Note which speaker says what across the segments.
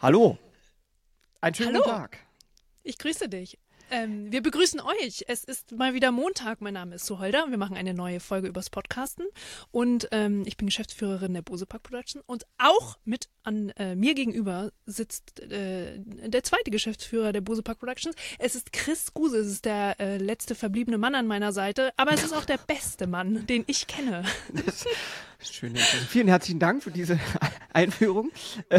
Speaker 1: Hallo. Einen schönen
Speaker 2: Hallo.
Speaker 1: guten Tag.
Speaker 2: Ich grüße dich. Ähm, wir begrüßen euch. Es ist mal wieder Montag. Mein Name ist Suholder. Wir machen eine neue Folge übers Podcasten. Und ähm, ich bin Geschäftsführerin der Bose Park Production. Und auch mit an äh, mir gegenüber sitzt äh, der zweite Geschäftsführer der Bose Park Productions. Es ist Chris Guse. Es ist der äh, letzte verbliebene Mann an meiner Seite. Aber es ist auch der beste Mann, den ich kenne.
Speaker 1: Schön. Vielen herzlichen Dank für diese Einführung.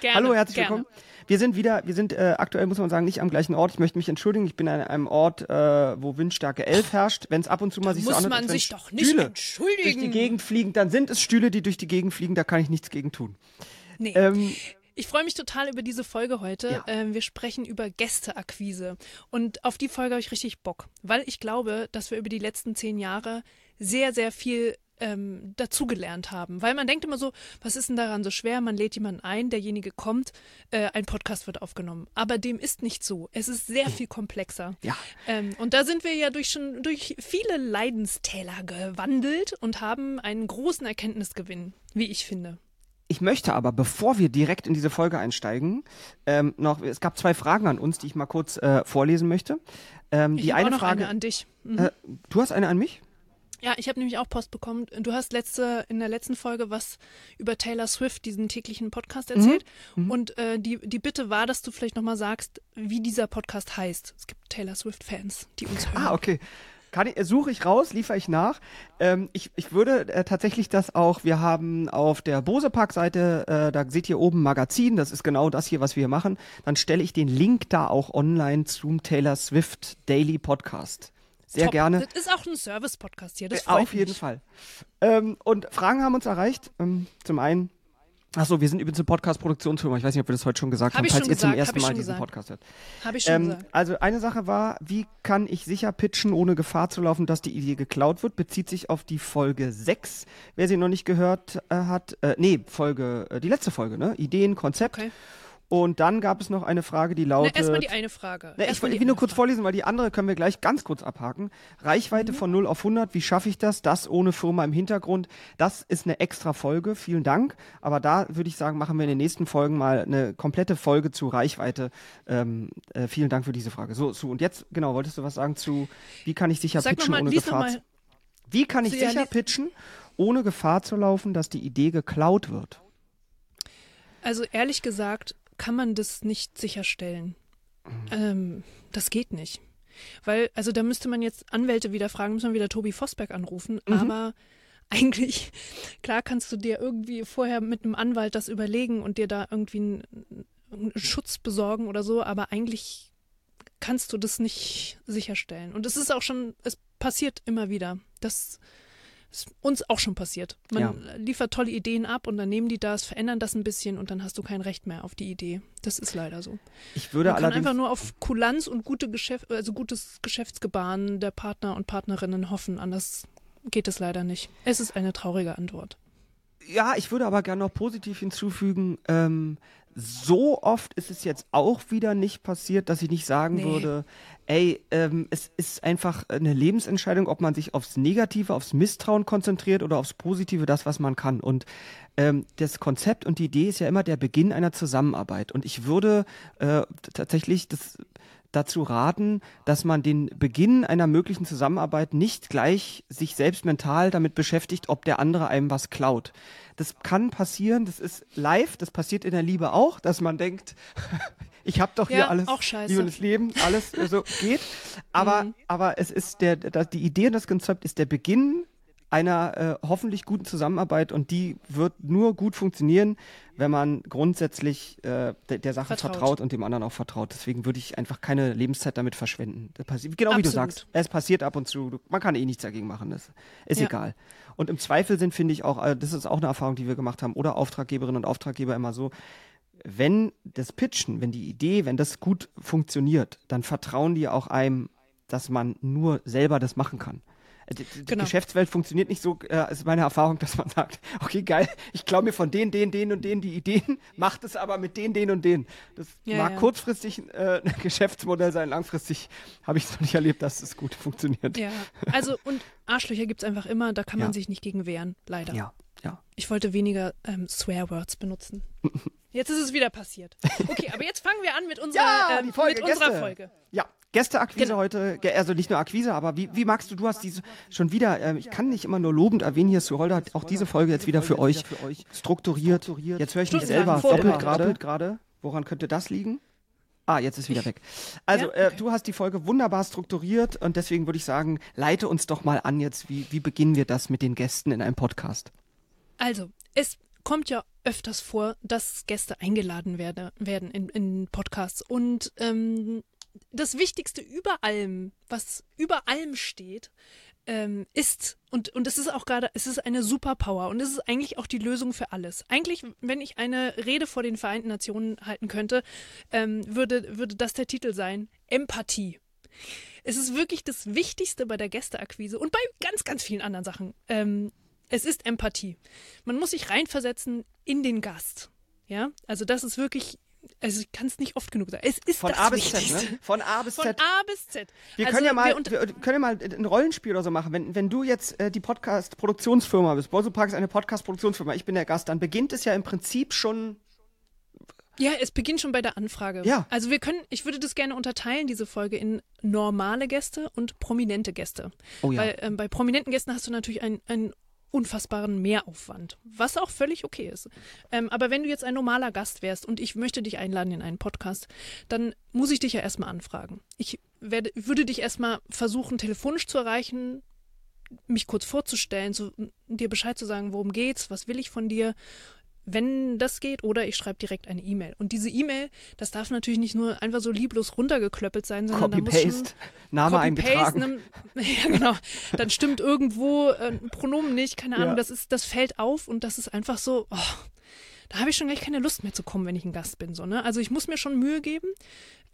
Speaker 2: Gerne,
Speaker 1: Hallo, herzlich
Speaker 2: gerne.
Speaker 1: willkommen. Wir sind wieder, wir sind äh, aktuell, muss man sagen, nicht am gleichen Ort. Ich möchte mich entschuldigen, ich bin an einem Ort, äh, wo Windstärke 11 herrscht. Wenn es ab und zu mal sich so
Speaker 2: muss
Speaker 1: anhört,
Speaker 2: man sich doch nicht
Speaker 1: Stühle
Speaker 2: entschuldigen.
Speaker 1: durch die Gegend fliegen, dann sind es Stühle, die durch die Gegend fliegen, da kann ich nichts gegen tun.
Speaker 2: Nee.
Speaker 1: Ähm,
Speaker 2: Ich freue mich total über diese Folge heute.
Speaker 1: Ja.
Speaker 2: Ähm, wir sprechen über Gästeakquise. Und auf die Folge habe ich richtig Bock, weil ich glaube, dass wir über die letzten zehn Jahre sehr, sehr viel ähm, dazugelernt haben. Weil man denkt immer so, was ist denn daran so schwer? Man lädt jemanden ein, derjenige kommt, äh, ein Podcast wird aufgenommen. Aber dem ist nicht so. Es ist sehr viel komplexer.
Speaker 1: Ja.
Speaker 2: Ähm, und da sind wir ja durch schon durch viele Leidenstäler gewandelt und haben einen großen Erkenntnisgewinn, wie ich finde.
Speaker 1: Ich möchte aber, bevor wir direkt in diese Folge einsteigen, ähm, noch, es gab zwei Fragen an uns, die ich mal kurz äh, vorlesen möchte. Ähm,
Speaker 2: Ich
Speaker 1: die
Speaker 2: habe
Speaker 1: eine
Speaker 2: auch noch
Speaker 1: Frage,
Speaker 2: eine an dich. Mhm.
Speaker 1: äh, du hast eine an mich?
Speaker 2: Ja, ich habe nämlich auch Post bekommen. Du hast letzte in der letzten Folge was über Taylor Swift, diesen täglichen Podcast erzählt. Und äh, die, die Bitte war, dass du vielleicht nochmal sagst, wie dieser Podcast heißt. Es gibt Taylor Swift-Fans, die uns hören.
Speaker 1: Ah, okay. Kann ich, äh, suche ich raus, liefere ich nach. Ähm, ich, ich würde äh, tatsächlich das auch, wir haben auf der Bose Park Seite, äh, da seht ihr oben Magazin, das ist genau das hier, was wir hier machen. Dann stelle ich den Link da auch online zum Taylor Swift Daily Podcast. Sehr
Speaker 2: Top.
Speaker 1: gerne.
Speaker 2: Das ist auch ein Service-Podcast hier. Das
Speaker 1: Äh, Auf jeden
Speaker 2: mich.
Speaker 1: Fall. Ähm, und Fragen haben uns erreicht. Ähm, zum einen, achso, wir sind übrigens eine Podcast-Produktionsfirma. Ich weiß nicht, ob wir das heute schon gesagt
Speaker 2: Hab
Speaker 1: haben, falls ihr zum
Speaker 2: gesagt,
Speaker 1: ersten
Speaker 2: hab ich
Speaker 1: Mal diesen
Speaker 2: gesagt.
Speaker 1: Podcast hört.
Speaker 2: Habe ich schon
Speaker 1: Ähm,
Speaker 2: gesagt.
Speaker 1: also eine Sache war, wie kann ich sicher pitchen, ohne Gefahr zu laufen, dass die Idee geklaut wird? Bezieht sich auf die Folge 6. Wer sie noch nicht gehört äh, hat, äh, nee, Folge, äh, die letzte Folge, ne? Ideen, Konzept.
Speaker 2: Okay.
Speaker 1: Und dann gab es noch eine Frage, die
Speaker 2: Na,
Speaker 1: lautet.
Speaker 2: erstmal die eine Frage.
Speaker 1: Ne, ich will nur kurz
Speaker 2: Frage.
Speaker 1: vorlesen, weil die andere können wir gleich ganz kurz abhaken. Reichweite
Speaker 2: Mhm.
Speaker 1: von 0 auf 100, wie schaffe ich das? Das ohne Firma im Hintergrund. Das ist eine extra Folge, vielen Dank. Aber da würde ich sagen, machen wir in den nächsten Folgen mal eine komplette Folge zu Reichweite. Ähm, äh, vielen Dank für diese Frage. So, so, und jetzt, genau, wolltest du was sagen zu, wie kann ich sicher
Speaker 2: Sag
Speaker 1: pitchen
Speaker 2: nochmal,
Speaker 1: ohne Gefahr? zu- Wie kann ich
Speaker 2: ja,
Speaker 1: sicher
Speaker 2: lies-
Speaker 1: pitchen, ohne Gefahr zu laufen, dass die Idee geklaut wird?
Speaker 2: Also ehrlich gesagt kann man das nicht sicherstellen. Ähm, das geht nicht. Weil, also da müsste man jetzt Anwälte wieder fragen, muss man wieder Tobi Vosberg anrufen, aber eigentlich, klar kannst du dir irgendwie vorher mit einem Anwalt das überlegen und dir da irgendwie einen, einen Schutz besorgen oder so, aber eigentlich kannst du das nicht sicherstellen. Und es ist auch schon, es passiert immer wieder. Das ist uns auch schon passiert. Man
Speaker 1: Ja.
Speaker 2: liefert tolle Ideen ab und dann nehmen die das, verändern das ein bisschen und dann hast du kein Recht mehr auf die Idee. Das ist leider so.
Speaker 1: Ich würde
Speaker 2: Man kann einfach nur auf Kulanz und gute Geschäft, also gutes Geschäftsgebaren der Partner und Partnerinnen hoffen. Anders geht es leider nicht. Es ist eine traurige Antwort.
Speaker 1: Ja, ich würde aber gerne noch positiv hinzufügen, ähm, so oft ist es jetzt auch wieder nicht passiert, dass ich nicht sagen
Speaker 2: Nee.
Speaker 1: würde, ey, ähm, es ist einfach eine Lebensentscheidung, ob man sich aufs Negative, aufs Misstrauen konzentriert oder aufs Positive, das, was man kann. Und ähm, das Konzept und die Idee ist ja immer der Beginn einer Zusammenarbeit. Und ich würde äh, tatsächlich das dazu raten, dass man den Beginn einer möglichen Zusammenarbeit nicht gleich sich selbst mental damit beschäftigt, ob der andere einem was klaut. Das kann passieren, das ist live, das passiert in der Liebe auch, dass man denkt, ich habe doch hier
Speaker 2: Ja,
Speaker 1: alles,
Speaker 2: auch scheiße.
Speaker 1: Liebe das Leben, alles so geht. Aber,
Speaker 2: Mhm.
Speaker 1: aber es ist der, der, die Idee und das Konzept ist der Beginn einer äh, hoffentlich guten Zusammenarbeit und die wird nur gut funktionieren, wenn man grundsätzlich äh, der, der Sache vertraut.
Speaker 2: Vertraut.
Speaker 1: und dem anderen auch vertraut. Deswegen würde ich einfach keine Lebenszeit damit verschwenden. Genau wie du
Speaker 2: Absolut.
Speaker 1: sagst. Es passiert ab und zu. Man kann eh nichts dagegen machen. Das ist
Speaker 2: Ja.
Speaker 1: egal. Und im Zweifel sind, finde ich auch, äh, das ist auch eine Erfahrung, die wir gemacht haben, oder Auftraggeberinnen und Auftraggeber immer so, wenn das Pitchen, wenn die Idee, wenn das gut funktioniert, dann vertrauen die auch einem, dass man nur selber das machen kann. Die, die
Speaker 2: Genau.
Speaker 1: Geschäftswelt funktioniert nicht so, äh, ist meine Erfahrung, dass man sagt, okay, geil, ich klaue mir von den, den, den und den die Ideen, macht es aber mit den, den und den. Das
Speaker 2: Ja,
Speaker 1: mag
Speaker 2: ja.
Speaker 1: kurzfristig äh, ein Geschäftsmodell sein, langfristig habe ich es noch nicht erlebt, dass es gut funktioniert.
Speaker 2: Ja, also und Arschlöcher gibt es einfach immer, da kann man
Speaker 1: Ja.
Speaker 2: sich nicht gegen wehren, leider.
Speaker 1: ja. ja.
Speaker 2: Ich wollte weniger ähm, Swearwords benutzen. jetzt ist es wieder passiert. Okay, aber jetzt fangen wir an mit unserer, ja, ähm, Folge, mit unserer Folge.
Speaker 1: Ja, Gästeakquise genau. heute, also nicht nur Akquise, aber wie, wie magst du, du hast diese schon wieder, äh, ich kann nicht immer nur lobend erwähnen, hier ist Holder hat auch diese Folge jetzt wieder für euch strukturiert. Jetzt höre ich mich selber doppelt gerade. Woran könnte das liegen? Ah, jetzt ist wieder weg. Also, ja? okay. äh, du hast die Folge wunderbar strukturiert und deswegen würde ich sagen, leite uns doch mal an jetzt, wie, wie beginnen wir das mit den Gästen in einem Podcast?
Speaker 2: Also, es kommt ja öfters vor, dass Gäste eingeladen werde, werden in, in Podcasts und ähm, das Wichtigste über allem, was über allem steht, ähm, ist, und, und es ist auch gerade, es ist eine Superpower und es ist eigentlich auch die Lösung für alles. Eigentlich, wenn ich eine Rede vor den Vereinten Nationen halten könnte, ähm, würde, würde das der Titel sein, Empathie. Es ist wirklich das Wichtigste bei der Gästeakquise und bei ganz, ganz vielen anderen Sachen. Ähm, es ist Empathie. Man muss sich reinversetzen in den Gast. Ja, also das ist wirklich also ich kann es nicht oft genug sagen. Es ist
Speaker 1: von
Speaker 2: das
Speaker 1: A bis Z, ne? Von A bis
Speaker 2: Z. Von A bis Z.
Speaker 1: Wir also können ja mal, wir, wir, können ja mal ein Rollenspiel oder so machen. Wenn, wenn du jetzt äh, die Podcast-Produktionsfirma bist, Bolso Park ist eine Podcast-Produktionsfirma, ich bin der Gast, dann beginnt es ja im Prinzip schon.
Speaker 2: Ja, es beginnt schon bei der Anfrage.
Speaker 1: Ja.
Speaker 2: Also wir können, ich würde das gerne unterteilen, diese Folge, in normale Gäste und prominente Gäste.
Speaker 1: Oh ja.
Speaker 2: Weil ähm, bei prominenten Gästen hast du natürlich ein, ein unfassbaren Mehraufwand, was auch völlig okay ist. Ähm, aber wenn du jetzt ein normaler Gast wärst und ich möchte dich einladen in einen Podcast, dann muss ich dich ja erstmal anfragen. Ich werde, würde dich erstmal versuchen, telefonisch zu erreichen, mich kurz vorzustellen, zu, dir Bescheid zu sagen, worum geht's, was will ich von dir wenn das geht, oder ich schreibe direkt eine E-Mail. Und diese E-Mail, das darf natürlich nicht nur einfach so lieblos runtergeklöppelt sein, sondern
Speaker 1: Copy,
Speaker 2: da muss
Speaker 1: Paste, Name Copy, eingetragen.
Speaker 2: Ne, ja, genau. Dann stimmt irgendwo äh, ein Pronomen nicht, keine Ahnung. Ja. Das ist, das fällt auf und das ist einfach so. Oh, da habe ich schon gleich keine Lust mehr zu kommen, wenn ich ein Gast bin. So, ne? Also ich muss mir schon Mühe geben,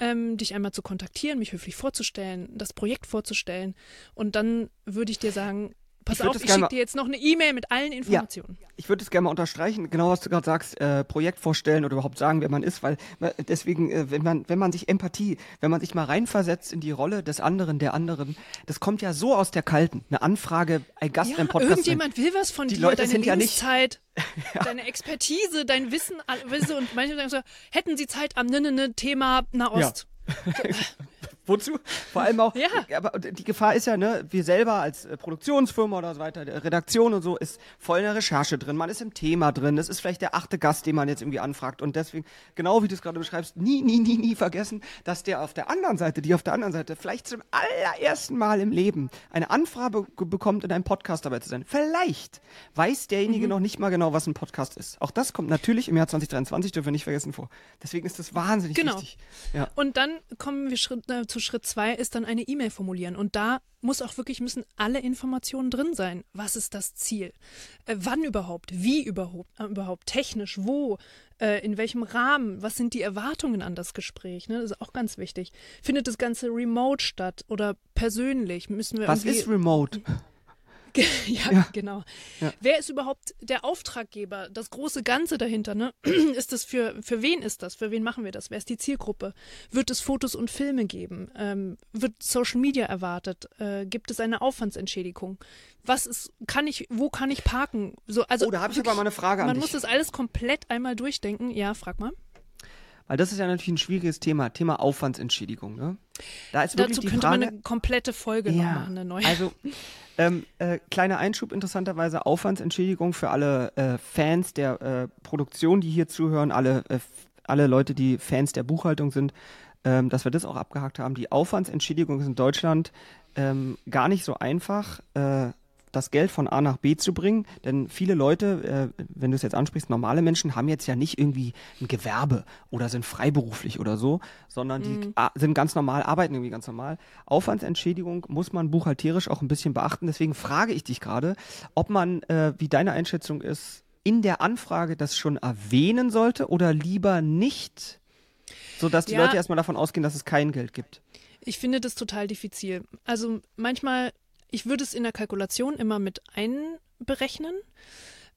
Speaker 2: ähm, dich einmal zu kontaktieren, mich höflich vorzustellen, das Projekt vorzustellen. Und dann würde ich dir sagen, Pass ich auf, ich schicke dir jetzt noch eine E-Mail mit allen Informationen.
Speaker 1: Ja, ich würde es gerne mal unterstreichen, genau was du gerade sagst, äh, Projekt vorstellen oder überhaupt sagen, wer man ist, weil deswegen, äh, wenn man, wenn man sich Empathie, wenn man sich mal reinversetzt in die Rolle des anderen, der anderen, das kommt ja so aus der Kalten. Eine Anfrage, ein Gast
Speaker 2: ja,
Speaker 1: im Podcast.
Speaker 2: Irgendjemand will was von
Speaker 1: die
Speaker 2: dir,
Speaker 1: Leute
Speaker 2: deine
Speaker 1: sind ja nicht,
Speaker 2: ja. deine Expertise, dein Wissen, und manche sagen so, hätten sie Zeit am ne, Thema Nahost. Ja.
Speaker 1: Wozu? Vor allem auch, ja. aber die Gefahr ist ja, ne, wir selber als äh, Produktionsfirma oder so weiter, Redaktion und so, ist voll in der Recherche drin, man ist im Thema drin, das ist vielleicht der achte Gast, den man jetzt irgendwie anfragt und deswegen, genau wie du es gerade beschreibst, nie, nie, nie, nie vergessen, dass der auf der anderen Seite, die auf der anderen Seite vielleicht zum allerersten Mal im Leben eine Anfrage bekommt, in einem Podcast dabei zu sein. Vielleicht weiß derjenige mhm. noch nicht mal genau, was ein Podcast ist. Auch das kommt natürlich im Jahr 2023, dürfen wir nicht vergessen, vor. Deswegen ist das wahnsinnig
Speaker 2: genau.
Speaker 1: wichtig.
Speaker 2: Ja. Und dann kommen wir Schritt, äh, zu Schritt zwei ist dann eine E-Mail formulieren. Und da muss auch wirklich, müssen alle Informationen drin sein. Was ist das Ziel? Äh, wann überhaupt? Wie überhaupt? Äh, überhaupt? Technisch? Wo? Äh, in welchem Rahmen? Was sind die Erwartungen an das Gespräch? Ne? Das ist auch ganz wichtig. Findet das Ganze remote statt oder persönlich? Müssen wir
Speaker 1: Was ist remote?
Speaker 2: ja, ja, genau. Ja. Wer ist überhaupt der Auftraggeber, das große Ganze dahinter? Ne? Ist das für, für wen ist das? Für wen machen wir das? Wer ist die Zielgruppe? Wird es Fotos und Filme geben? Ähm, wird Social Media erwartet? Äh, gibt es eine Aufwandsentschädigung? Was ist, kann ich, wo kann ich parken? So, also
Speaker 1: oh, da habe ich aber mal eine Frage an
Speaker 2: Man
Speaker 1: dich.
Speaker 2: muss das alles komplett einmal durchdenken. Ja, frag mal.
Speaker 1: Weil das ist ja natürlich ein schwieriges Thema, Thema Aufwandsentschädigung. Ne?
Speaker 2: Da ist wirklich Dazu die könnte Frage, man eine komplette Folge
Speaker 1: ja,
Speaker 2: noch machen, eine neue.
Speaker 1: Also ähm, äh, kleiner Einschub interessanterweise, Aufwandsentschädigung für alle äh, Fans der äh, Produktion, die hier zuhören, alle, äh, alle Leute, die Fans der Buchhaltung sind, ähm, dass wir das auch abgehakt haben. Die Aufwandsentschädigung ist in Deutschland ähm, gar nicht so einfach. Äh, das Geld von A nach B zu bringen. Denn viele Leute, äh, wenn du es jetzt ansprichst, normale Menschen haben jetzt ja nicht irgendwie ein Gewerbe oder sind freiberuflich oder so, sondern die mhm. sind ganz normal, arbeiten irgendwie ganz normal. Aufwandsentschädigung muss man buchhalterisch auch ein bisschen beachten. Deswegen frage ich dich gerade, ob man, äh, wie deine Einschätzung ist, in der Anfrage das schon erwähnen sollte oder lieber nicht, sodass die ja. Leute erstmal davon ausgehen, dass es kein Geld gibt.
Speaker 2: Ich finde das total diffizil. Also manchmal ich würde es in der Kalkulation immer mit einberechnen.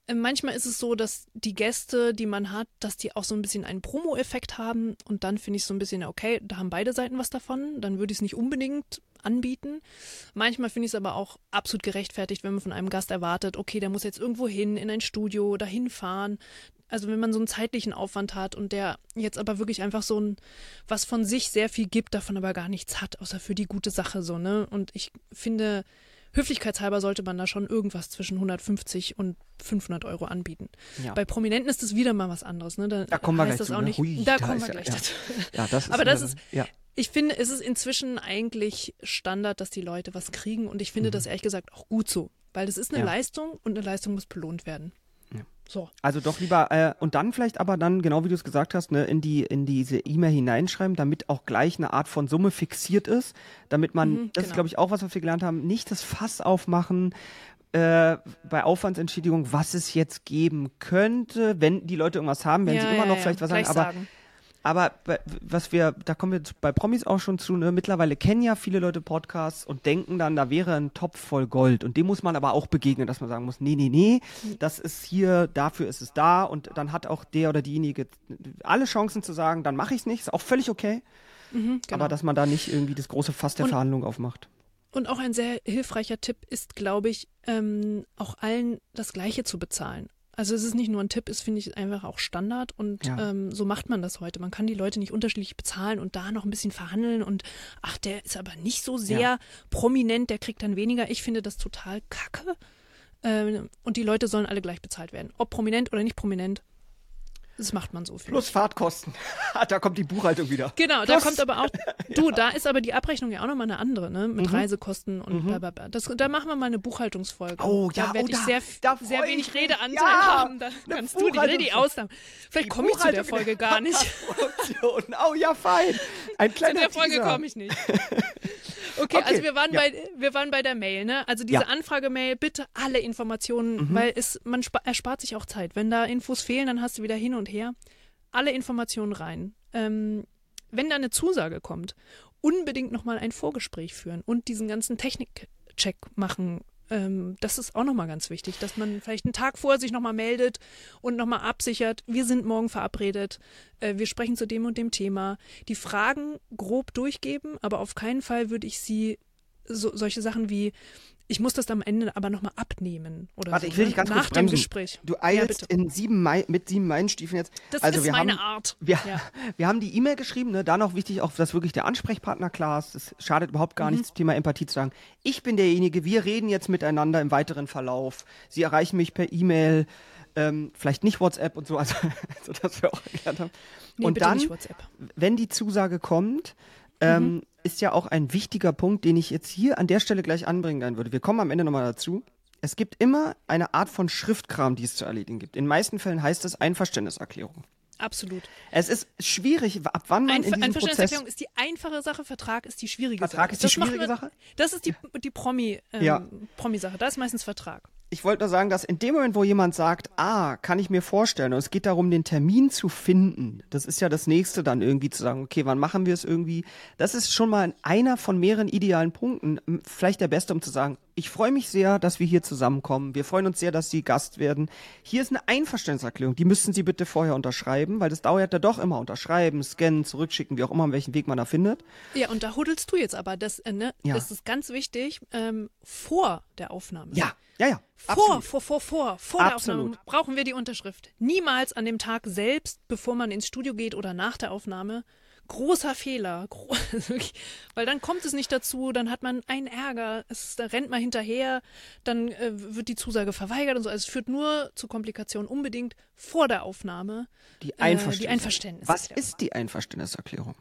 Speaker 2: Ähm, manchmal ist es so, dass die Gäste, die man hat, dass die auch so ein bisschen einen Promo-Effekt haben und dann finde ich so ein bisschen, okay, da haben beide Seiten was davon, dann würde ich es nicht unbedingt anbieten. Manchmal finde ich es aber auch absolut gerechtfertigt, wenn man von einem Gast erwartet, okay, der muss jetzt irgendwo hin, in ein Studio, dahin fahren. Also wenn man so einen zeitlichen Aufwand hat und der jetzt aber wirklich einfach so ein, was von sich sehr viel gibt, davon aber gar nichts hat, außer für die gute Sache so, ne? Und ich finde, höflichkeitshalber sollte man da schon irgendwas zwischen 150 und 500 Euro anbieten. Ja. Bei Prominenten ist das wieder mal was anderes, ne?
Speaker 1: Da, da kommen wir gleich das zu, auch ne? nicht.
Speaker 2: Hui, da, da kommen wir gleich ja, dazu. Ja, das ist aber das ist, ja. Ich finde, es ist inzwischen eigentlich Standard, dass die Leute was kriegen und ich finde mhm. das ehrlich gesagt auch gut so, weil das ist eine Leistung und eine Leistung muss belohnt werden.
Speaker 1: So. Also doch lieber, äh, und dann vielleicht aber dann, genau wie du es gesagt hast, ne, in, die, in diese E-Mail hineinschreiben, damit auch gleich eine Art von Summe fixiert ist, damit man, mhm, das genau. ist glaube ich auch was, was wir gelernt haben, nicht das Fass aufmachen, äh, bei Aufwandsentschädigung, was es jetzt geben könnte, wenn die Leute irgendwas haben, werden ja, sie immer ja, noch ja, vielleicht was sagen, aber sagen. Aber was wir, da kommen wir bei Promis auch schon zu, ne? mittlerweile kennen ja viele Leute Podcasts und denken dann, da wäre ein Topf voll Gold. Und dem muss man aber auch begegnen, dass man sagen muss, nee, nee, nee, das ist hier, dafür ist es da. Und dann hat auch der oder diejenige alle Chancen zu sagen, dann mache ich es nicht, ist auch völlig okay. Mhm, genau. Aber dass man da nicht irgendwie das große Fass der und, Verhandlung aufmacht.
Speaker 2: Und auch ein sehr hilfreicher Tipp ist, glaube ich, ähm, auch allen das Gleiche zu bezahlen. Also es ist nicht nur ein Tipp, es finde ich einfach auch Standard und ja. ähm, so macht man das heute. Man kann die Leute nicht unterschiedlich bezahlen und da noch ein bisschen verhandeln und ach, der ist aber nicht so sehr ja. prominent, der kriegt dann weniger. Ich finde das total kacke. Ähm, und die Leute sollen alle gleich bezahlt werden. Ob prominent oder nicht prominent, das macht man so viel.
Speaker 1: Plus Fahrtkosten. da kommt die Buchhaltung wieder.
Speaker 2: Genau, Plus. da kommt aber auch. Du, ja. da ist aber die Abrechnung ja auch nochmal eine andere, ne? Mit mhm. Reisekosten und mhm. bla bla Das, da machen wir mal eine Buchhaltungsfolge.
Speaker 1: Oh ja,
Speaker 2: da werde
Speaker 1: oh,
Speaker 2: ich sehr, sehr wenig Redeanteil ja, haben. Da kannst du die Rede ausnahmen. Vielleicht komme ich zu der Folge gar nicht.
Speaker 1: oh ja, fein. Ein kleiner
Speaker 2: Zu der Folge komme ich nicht. Okay, okay, also wir waren, ja. bei, wir waren bei der Mail, ne? Also diese ja. Anfragemail, bitte alle Informationen, mhm. weil es, man erspart sich auch Zeit. Wenn da Infos fehlen, dann hast du wieder hin und her. Alle Informationen rein. Ähm, wenn da eine Zusage kommt, unbedingt nochmal ein Vorgespräch führen und diesen ganzen Technikcheck machen ähm, das ist auch nochmal ganz wichtig, dass man vielleicht einen Tag vorher sich nochmal meldet und nochmal absichert, wir sind morgen verabredet, äh, wir sprechen zu dem und dem Thema. Die Fragen grob durchgeben, aber auf keinen Fall würde ich sie so, solche Sachen wie, ich muss das am Ende aber nochmal abnehmen. Oder
Speaker 1: Warte,
Speaker 2: so,
Speaker 1: ich will dich
Speaker 2: ne?
Speaker 1: ganz Nach kurz
Speaker 2: bremsen. dem Gespräch.
Speaker 1: Du eilst ja, in sieben Mai, mit sieben Meilenstiefeln jetzt.
Speaker 2: Das
Speaker 1: also
Speaker 2: ist
Speaker 1: wir
Speaker 2: meine
Speaker 1: haben,
Speaker 2: Art.
Speaker 1: Wir, ja. wir haben die E-Mail geschrieben, ne? da noch wichtig auch, dass wirklich der Ansprechpartner klar ist. Es schadet überhaupt gar mhm. nichts, Thema Empathie zu sagen. Ich bin derjenige, wir reden jetzt miteinander im weiteren Verlauf. Sie erreichen mich per E-Mail, ähm, vielleicht nicht WhatsApp und so, also, so dass wir auch erklärt haben.
Speaker 2: Nee,
Speaker 1: und dann,
Speaker 2: WhatsApp.
Speaker 1: wenn die Zusage kommt, ähm, mhm. ist ja auch ein wichtiger Punkt, den ich jetzt hier an der Stelle gleich anbringen würde. Wir kommen am Ende nochmal dazu. Es gibt immer eine Art von Schriftkram, die es zu erledigen gibt. In meisten Fällen heißt es Einverständniserklärung.
Speaker 2: Absolut.
Speaker 1: Es ist schwierig, ab wann man Einver in diesem
Speaker 2: Einverständniserklärung ist die einfache Sache, Vertrag ist die schwierige
Speaker 1: Vertrag
Speaker 2: Sache.
Speaker 1: Vertrag ist die schwierige man, Sache?
Speaker 2: Das ist die, die Promi, ähm, ja. Promi-Sache. Da ist meistens Vertrag
Speaker 1: ich wollte nur sagen, dass in dem Moment, wo jemand sagt, ah, kann ich mir vorstellen, und es geht darum, den Termin zu finden, das ist ja das nächste dann irgendwie zu sagen, okay, wann machen wir es irgendwie? Das ist schon mal einer von mehreren idealen Punkten, vielleicht der beste, um zu sagen, ich freue mich sehr, dass wir hier zusammenkommen. Wir freuen uns sehr, dass Sie Gast werden. Hier ist eine Einverständniserklärung. Die müssten Sie bitte vorher unterschreiben, weil das dauert ja doch immer. Unterschreiben, scannen, zurückschicken, wie auch immer, welchen Weg man da findet.
Speaker 2: Ja, und da huddelst du jetzt aber. Das, äh, ne, ja. das ist ganz wichtig, ähm, vor der Aufnahme.
Speaker 1: Ja, ja, ja.
Speaker 2: Vor, vor, vor, vor, vor der Aufnahme brauchen wir die Unterschrift. Niemals an dem Tag selbst, bevor man ins Studio geht oder nach der Aufnahme. Großer Fehler. Gro Weil dann kommt es nicht dazu, dann hat man einen Ärger, es, da rennt man hinterher, dann äh, wird die Zusage verweigert und so. Also es führt nur zu Komplikationen unbedingt vor der Aufnahme.
Speaker 1: Die, Einverständnis.
Speaker 2: Äh, die Einverständniserklärung.
Speaker 1: Was ist die Einverständniserklärung?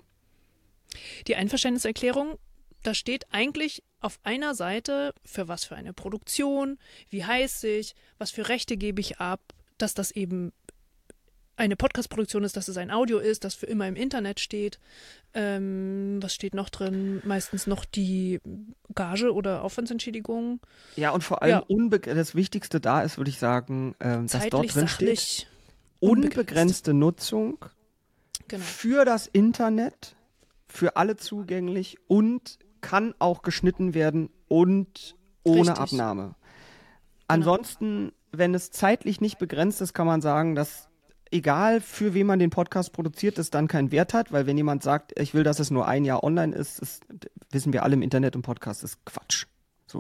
Speaker 2: Die Einverständniserklärung da steht eigentlich auf einer Seite, für was für eine Produktion, wie heiß ich, was für Rechte gebe ich ab, dass das eben eine Podcast-Produktion ist, dass es ein Audio ist, das für immer im Internet steht. Ähm, was steht noch drin? Meistens noch die Gage oder Aufwandsentschädigung.
Speaker 1: Ja, und vor allem ja. das Wichtigste da ist, würde ich sagen, ähm, dass dort drin steht, unbegrenzte Nutzung genau. für das Internet, für alle zugänglich und kann auch geschnitten werden und ohne Richtig. Abnahme. Genau. Ansonsten, wenn es zeitlich nicht begrenzt ist, kann man sagen, dass egal für wen man den Podcast produziert, es dann keinen Wert hat, weil wenn jemand sagt, ich will, dass es nur ein Jahr online ist, ist wissen wir alle im Internet und Podcast ist Quatsch. So.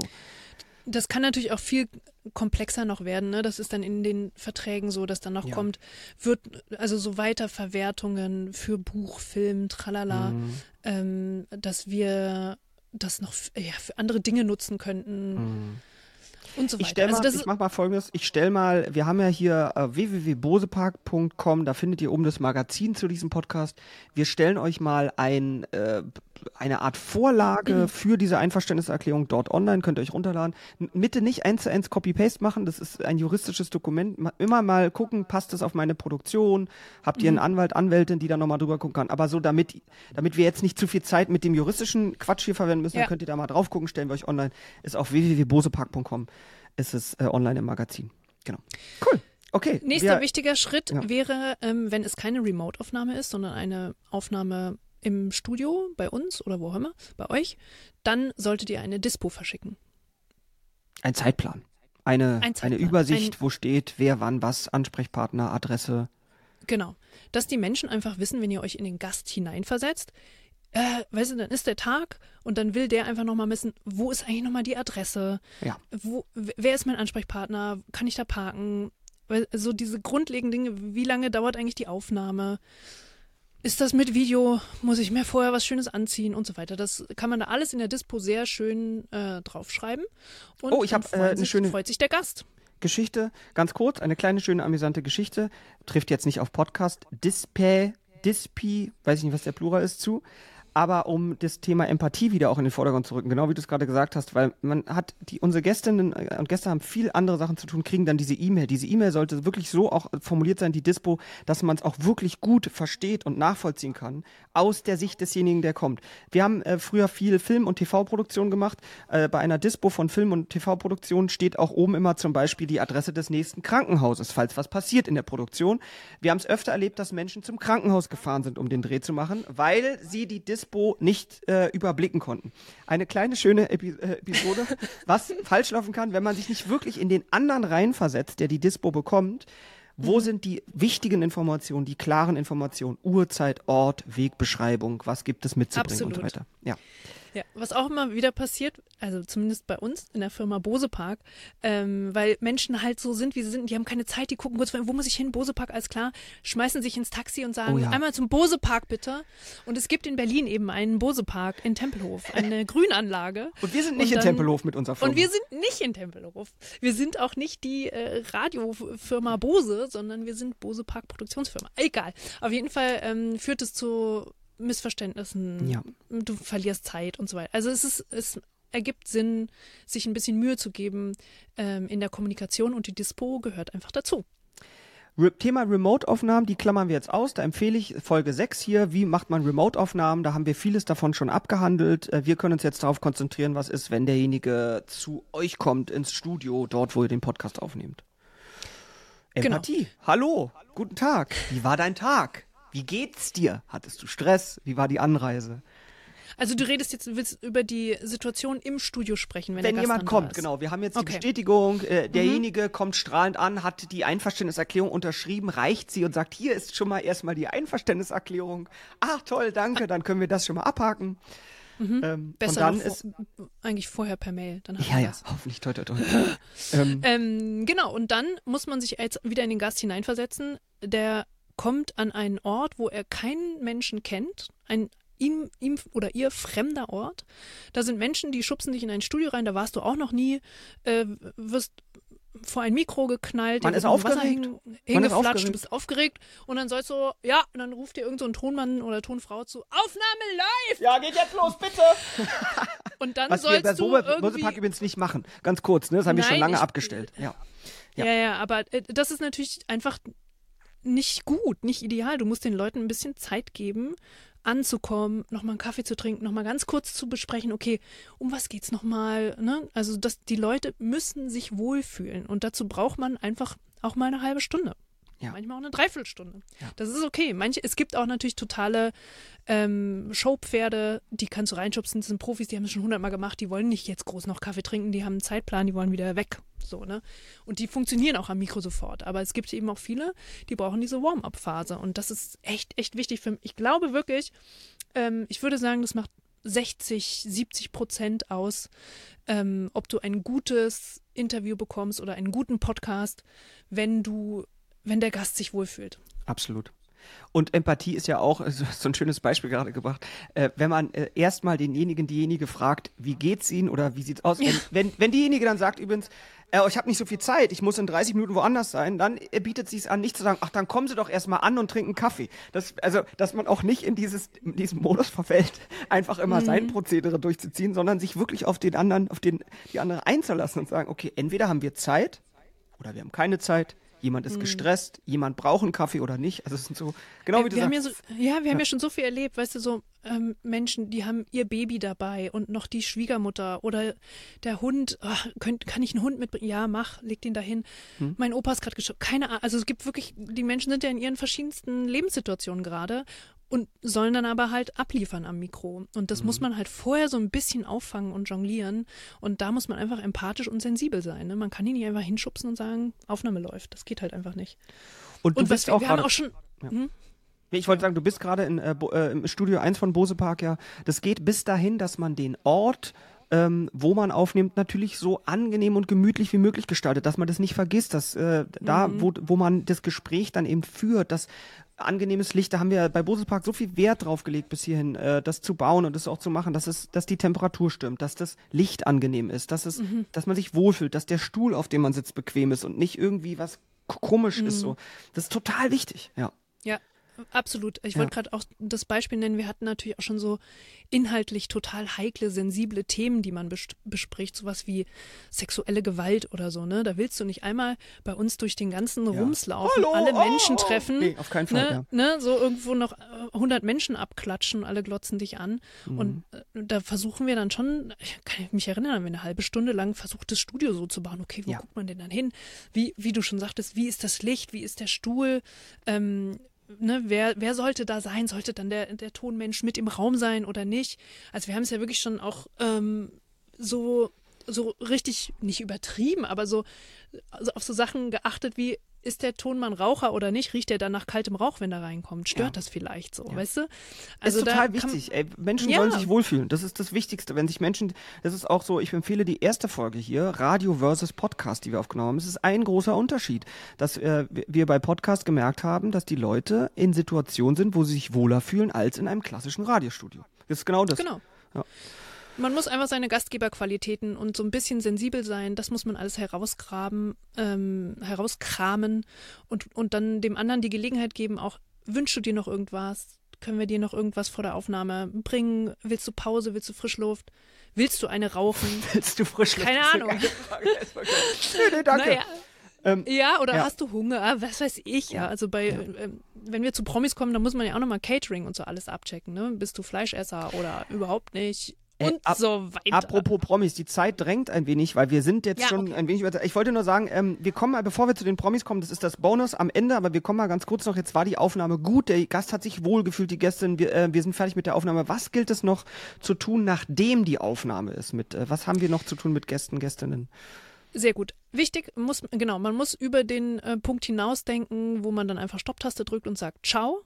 Speaker 2: Das kann natürlich auch viel komplexer noch werden. Ne? Das ist dann in den Verträgen so, dass dann noch
Speaker 1: Ja.
Speaker 2: kommt, wird also so Weiterverwertungen für Buch, Film, tralala,
Speaker 1: Mhm.
Speaker 2: ähm, dass wir das noch ja, für andere Dinge nutzen könnten
Speaker 1: Mhm.
Speaker 2: Und so
Speaker 1: Ich
Speaker 2: weiter.
Speaker 1: stell mal,
Speaker 2: also
Speaker 1: ich mach mal folgendes. Ich stell mal, wir haben ja hier äh, www.bosepark.com, da findet ihr oben das Magazin zu diesem Podcast. Wir stellen euch mal ein, äh, eine Art Vorlage
Speaker 2: Mhm.
Speaker 1: für diese Einverständniserklärung dort online, könnt ihr euch runterladen. Bitte nicht eins zu eins Copy-Paste machen, das ist ein juristisches Dokument. Immer mal gucken, passt das auf meine Produktion? Habt ihr einen
Speaker 2: Mhm.
Speaker 1: Anwalt, Anwältin, die da nochmal drüber gucken kann? Aber so, damit, damit wir jetzt nicht zu viel Zeit mit dem juristischen Quatsch hier verwenden müssen,
Speaker 2: Ja.
Speaker 1: könnt ihr da mal drauf gucken, stellen wir euch online. Ist auf www.bosepark.com ist es äh, online im Magazin. Genau. Cool. Okay.
Speaker 2: Nächster
Speaker 1: wir,
Speaker 2: wichtiger Schritt
Speaker 1: Ja.
Speaker 2: wäre, ähm, wenn es keine Remote-Aufnahme ist, sondern eine Aufnahme im Studio bei uns oder wo auch immer, bei euch, dann solltet ihr eine Dispo verschicken.
Speaker 1: Ein Zeitplan. Eine,
Speaker 2: Ein
Speaker 1: eine
Speaker 2: Zeitplan.
Speaker 1: Übersicht,
Speaker 2: Ein-
Speaker 1: wo steht, wer wann was, Ansprechpartner, Adresse.
Speaker 2: Genau. Dass die Menschen einfach wissen, wenn ihr euch in den Gast hineinversetzt, äh, weißt du, dann ist der Tag und dann will der einfach nochmal wissen, wo ist eigentlich nochmal die Adresse?
Speaker 1: Ja.
Speaker 2: Wo, wer ist mein Ansprechpartner? Kann ich da parken? Weil so diese grundlegenden Dinge, wie lange dauert eigentlich die Aufnahme? Ist das mit Video? Muss ich mir vorher was Schönes anziehen und so weiter? Das kann man da alles in der Dispo sehr schön äh, draufschreiben. Und
Speaker 1: Oh, ich
Speaker 2: dann
Speaker 1: hab, äh, eine
Speaker 2: sich,
Speaker 1: schöne-
Speaker 2: freut sich der Gast.
Speaker 1: Geschichte, ganz kurz, eine kleine, schöne, amüsante Geschichte. Trifft jetzt nicht auf Podcast. Display, Dispi, weiß ich nicht, was der Plural ist, zu. Aber um das Thema Empathie wieder auch in den Vordergrund zu rücken, genau wie du es gerade gesagt hast, weil man hat, die, unsere Gästinnen äh, und Gäste haben viel andere Sachen zu tun, kriegen dann diese E-Mail. Diese E-Mail sollte wirklich so auch formuliert sein, die Dispo, dass man es auch wirklich gut versteht und nachvollziehen kann, aus der Sicht desjenigen, der kommt. Wir haben äh, früher viel Film- und TV-Produktion gemacht. Äh, bei einer Dispo von Film- und TV-Produktion steht auch oben immer zum Beispiel die Adresse des nächsten Krankenhauses, falls was passiert in der Produktion. Wir haben es öfter erlebt, dass Menschen zum Krankenhaus gefahren sind, um den Dreh zu machen, weil sie die Dispo nicht äh, überblicken konnten. Eine kleine schöne Epi äh, Episode, was falsch laufen kann, wenn man sich nicht wirklich in den anderen reinversetzt, der die Dispo bekommt. Wo sind die wichtigen Informationen, die klaren Informationen? Uhrzeit, Ort, Wegbeschreibung, was gibt es mitzubringen und so
Speaker 2: Absolut.
Speaker 1: weiter. Ja.
Speaker 2: Ja, was auch immer wieder passiert, also zumindest bei uns in der Firma Bose Park, ähm, weil Menschen halt so sind, wie sie sind, die haben keine Zeit, die gucken kurz, wo muss ich hin, Bose Park, alles klar, schmeißen sich ins Taxi und sagen,
Speaker 1: Oh ja.
Speaker 2: einmal zum Bose Park bitte. Und es gibt in Berlin eben einen Bose Park in Tempelhof, eine Grünanlage.
Speaker 1: Und wir sind nicht
Speaker 2: Und
Speaker 1: in
Speaker 2: dann-
Speaker 1: Tempelhof mit unserer Firma.
Speaker 2: Und wir sind nicht in Tempelhof. Wir sind auch nicht die äh, Radiofirma Bose, sondern wir sind Bose Park Produktionsfirma. Egal. Auf jeden Fall ähm, führt es zu Missverständnissen.
Speaker 1: Ja.
Speaker 2: Du verlierst Zeit und so weiter. Also es ist, es ergibt Sinn, sich ein bisschen Mühe zu geben ähm, in der Kommunikation und die Dispo gehört einfach dazu.
Speaker 1: Thema Remote-Aufnahmen, die klammern wir jetzt aus. Da empfehle ich Folge 6 hier, wie macht man Remote-Aufnahmen. Da haben wir vieles davon schon abgehandelt. Äh, Wir können uns jetzt darauf konzentrieren, was ist, wenn derjenige zu euch kommt ins Studio, dort, wo ihr den Podcast aufnehmt.
Speaker 2: Genau.
Speaker 1: Empathie. Hallo, guten Tag. Wie war dein Tag? Wie geht's dir? Hattest du Stress? Wie war die Anreise?
Speaker 2: Also du redest jetzt, du willst über die Situation im Studio sprechen, wenn,
Speaker 1: Wenn jemand kommt,
Speaker 2: ist.
Speaker 1: genau. Wir haben jetzt
Speaker 2: Okay.
Speaker 1: die Bestätigung, äh, derjenige kommt strahlend an, hat die Einverständniserklärung unterschrieben, reicht sie und sagt, hier ist schon mal erstmal die Einverständniserklärung. Ach toll, danke, dann können wir das schon mal abhaken. Ähm,
Speaker 2: Besser
Speaker 1: und dann
Speaker 2: noch
Speaker 1: ist,
Speaker 2: vor, eigentlich vorher per Mail. Dann
Speaker 1: ja, ja, hoffentlich toi, toi, toi. ähm,
Speaker 2: Ähm, genau, und dann muss man sich jetzt wieder in den Gast hineinversetzen. Der kommt an einen Ort, wo er keinen Menschen kennt, ein ihm, ihm oder ihr fremder Ort. Da sind Menschen, die schubsen dich in ein Studio rein, da warst du auch noch nie, äh, wirst vor ein Mikro geknallt,
Speaker 1: Man ist
Speaker 2: Wasser
Speaker 1: aufgeregt. ist
Speaker 2: hingeflatscht,
Speaker 1: aufgeregt.
Speaker 2: du bist aufgeregt und dann sollst du, ja, und dann ruft dir irgend so ein Tonmann oder Tonfrau zu, Aufnahme live!
Speaker 1: ja, geht jetzt los, bitte.
Speaker 2: Und dann
Speaker 1: Was wir
Speaker 2: sollst
Speaker 1: bei
Speaker 2: du
Speaker 1: Bobe-
Speaker 2: irgendwie...
Speaker 1: Bosepark übrigens nicht machen. Ganz kurz, ne? Das haben wir schon lange
Speaker 2: ich-
Speaker 1: abgestellt. Ja. Ja.
Speaker 2: Ja, ja, aber äh, das ist natürlich einfach nicht gut, nicht ideal. Du musst den Leuten ein bisschen Zeit geben, anzukommen, nochmal einen Kaffee zu trinken, nochmal ganz kurz zu besprechen, okay, um was geht's nochmal? Ne? Also das, die Leute müssen sich wohlfühlen und dazu braucht man einfach auch mal eine halbe Stunde.
Speaker 1: Ja.
Speaker 2: Manchmal auch eine Dreiviertelstunde.
Speaker 1: Ja.
Speaker 2: Das ist okay. Manche, es gibt auch natürlich totale ähm, Showpferde, die kannst du reinschubsen, das sind Profis, die haben es schon hundertmal gemacht, die wollen nicht jetzt groß noch Kaffee trinken, die haben einen Zeitplan, die wollen wieder weg. So, ne? Und die funktionieren auch am Mikro sofort. Aber es gibt eben auch viele, die brauchen diese Warm-up-Phase. Und das ist echt, echt wichtig für mich. Ich glaube wirklich, ähm, ich würde sagen, das macht 60, 70 Prozent aus, ähm, ob du ein gutes Interview bekommst oder einen guten Podcast, wenn du, wenn der Gast sich wohlfühlt.
Speaker 1: Absolut. Und Empathie ist ja auch so ein schönes Beispiel gerade gebracht. Äh, wenn man äh, erstmal denjenigen, diejenige fragt, wie geht's Ihnen oder wie sieht's aus? Ja. Wenn, wenn, wenn diejenige dann sagt übrigens, äh, ich habe nicht so viel Zeit, ich muss in 30 Minuten woanders sein, dann äh, bietet sie es an, nicht zu sagen, ach, dann kommen Sie doch erstmal an und trinken Kaffee. Das, also, dass man auch nicht in dieses, in diesen Modus verfällt, einfach immer mhm. sein Prozedere durchzuziehen, sondern sich wirklich auf den anderen, auf den, die andere einzulassen und sagen, okay, entweder haben wir Zeit oder wir haben keine Zeit jemand ist hm. gestresst, jemand braucht einen Kaffee oder nicht. Also es sind so, genau wie
Speaker 2: du
Speaker 1: wir
Speaker 2: sagst. Haben ja, so, ja, wir ja. haben ja schon so viel erlebt, weißt du, so ähm, Menschen, die haben ihr Baby dabei und noch die Schwiegermutter oder der Hund, ach, könnt, kann ich einen Hund mitbringen? Ja, mach, leg den dahin. Hm. Mein Opa ist gerade gestorben. Keine Ahnung, also es gibt wirklich, die Menschen sind ja in ihren verschiedensten Lebenssituationen gerade und sollen dann aber halt abliefern am Mikro. Und das mhm. muss man halt vorher so ein bisschen auffangen und jonglieren. Und da muss man einfach empathisch und sensibel sein. Ne? Man kann ihn nicht einfach hinschubsen und sagen, Aufnahme läuft. Das geht halt einfach nicht.
Speaker 1: Und du und bist was, auch wir, haben auch schon. Ja. Hm? Ich wollte sagen, du bist gerade äh, äh, im Studio 1 von Bose Park, ja. Das geht bis dahin, dass man den Ort ähm, wo man aufnimmt, natürlich so angenehm und gemütlich wie möglich gestaltet, dass man das nicht vergisst, dass äh, da, mhm. wo, wo man das Gespräch dann eben führt, dass angenehmes Licht, da haben wir bei Bose Park so viel Wert drauf gelegt bis hierhin, äh, das zu bauen und das auch zu machen, dass es, dass die Temperatur stimmt, dass das Licht angenehm ist, dass es, mhm. dass man sich wohlfühlt, dass der Stuhl, auf dem man sitzt, bequem ist und nicht irgendwie was komisch mhm. ist so. Das ist total wichtig, ja.
Speaker 2: Ja, Absolut. Ich ja. wollte gerade auch das Beispiel nennen. Wir hatten natürlich auch schon so inhaltlich total heikle, sensible Themen, die man bes bespricht, sowas wie sexuelle Gewalt oder so. Ne, da willst du nicht einmal bei uns durch den ganzen ja. Rums laufen, Hallo, alle oh, Menschen oh. treffen.
Speaker 1: Nee, auf keinen Fall.
Speaker 2: Ne, ja. ne, so irgendwo noch 100 äh, Menschen abklatschen, alle glotzen dich an. Mhm. Und äh, da versuchen wir dann schon. Ich kann mich erinnern, haben wir eine halbe Stunde lang versucht, das Studio so zu bauen. Okay, wo guckt man denn dann hin? Wie, wie du schon sagtest, wie ist das Licht? Wie ist der Stuhl? Ähm, ne, wer, wer sollte da sein? Sollte dann der, der Tonmensch mit im Raum sein oder nicht? Also wir haben es ja wirklich schon auch ähm, so, so richtig, nicht übertrieben, aber so also auf so Sachen geachtet wie, ist der Tonmann Raucher oder nicht? Riecht er dann nach kaltem Rauch, wenn er reinkommt? Stört ja. das vielleicht so, ja. weißt du?
Speaker 1: Also ist total wichtig. Ey, Menschen ja. sollen sich wohlfühlen. Das ist das Wichtigste. Wenn sich Menschen, das ist auch so, ich empfehle die erste Folge hier, Radio versus Podcast, die wir aufgenommen haben. Es ist ein großer Unterschied, dass äh, wir bei Podcast gemerkt haben, dass die Leute in Situationen sind, wo sie sich wohler fühlen als in einem klassischen Radiostudio. Das ist genau das.
Speaker 2: Genau. Ja. Man muss einfach seine Gastgeberqualitäten und so ein bisschen sensibel sein, das muss man alles herausgraben, ähm, herauskramen und, und dann dem anderen die Gelegenheit geben, auch wünschst du dir noch irgendwas? Können wir dir noch irgendwas vor der Aufnahme bringen? Willst du Pause? Willst du Frischluft? Willst du eine rauchen?
Speaker 1: Willst du Frischluft?
Speaker 2: Keine Ahnung.
Speaker 1: nee, nee, danke. Naja.
Speaker 2: Ähm, ja, oder ja. hast du Hunger? Ah, was weiß ich, ja. Also bei, ja. äh, wenn wir zu Promis kommen, dann muss man ja auch nochmal Catering und so alles abchecken, ne? Bist du Fleischesser oder überhaupt nicht? Äh, und ab, so weiter.
Speaker 1: Apropos Promis, die Zeit drängt ein wenig, weil wir sind jetzt ja, schon okay. ein wenig weiter. Ich wollte nur sagen, ähm, wir kommen mal, bevor wir zu den Promis kommen, das ist das Bonus am Ende, aber wir kommen mal ganz kurz noch. Jetzt war die Aufnahme gut, der Gast hat sich wohlgefühlt, die Gästin, wir, äh, wir sind fertig mit der Aufnahme. Was gilt es noch zu tun, nachdem die Aufnahme ist? Mit, äh, was haben wir noch zu tun mit Gästen, Gästinnen?
Speaker 2: Sehr gut. Wichtig muss, genau, man muss über den äh, Punkt hinausdenken, wo man dann einfach Stopptaste drückt und sagt Ciao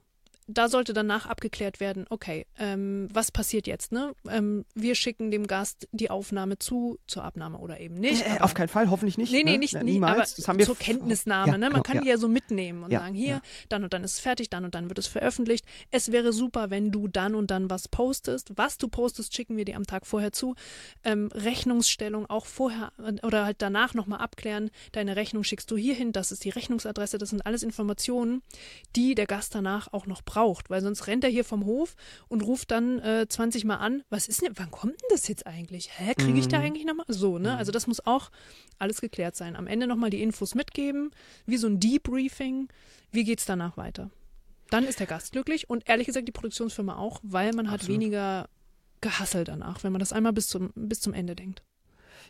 Speaker 2: da sollte danach abgeklärt werden, okay, ähm, was passiert jetzt? Ne? Ähm, wir schicken dem Gast die Aufnahme zu, zur Abnahme oder eben nicht.
Speaker 1: Äh, auf keinen Fall, hoffentlich nicht.
Speaker 2: Nee, nee, ne? nicht, ja, niemals. Das haben wir zur Kenntnisnahme. Ja, ne? Man genau, kann ja. die ja so mitnehmen und sagen, hier, dann und dann ist es fertig, dann und dann wird es veröffentlicht. Es wäre super, wenn du dann und dann was postest. Was du postest, schicken wir dir am Tag vorher zu. Ähm, Rechnungsstellung auch vorher äh, oder halt danach nochmal abklären. Deine Rechnung schickst du hierhin, das ist die Rechnungsadresse, das sind alles Informationen, die der Gast danach auch noch braucht braucht, weil sonst rennt er hier vom Hof und ruft dann äh, 20 Mal an, was ist denn, wann kommt denn das jetzt eigentlich? Hä, kriege ich da mhm. eigentlich nochmal? So, ne? Also das muss auch alles geklärt sein. Am Ende nochmal die Infos mitgeben, wie so ein Debriefing, wie geht es danach weiter? Dann ist der Gast glücklich und ehrlich gesagt die Produktionsfirma auch, weil man hat Absolut. weniger gehasselt danach, wenn man das einmal bis zum, bis zum Ende denkt.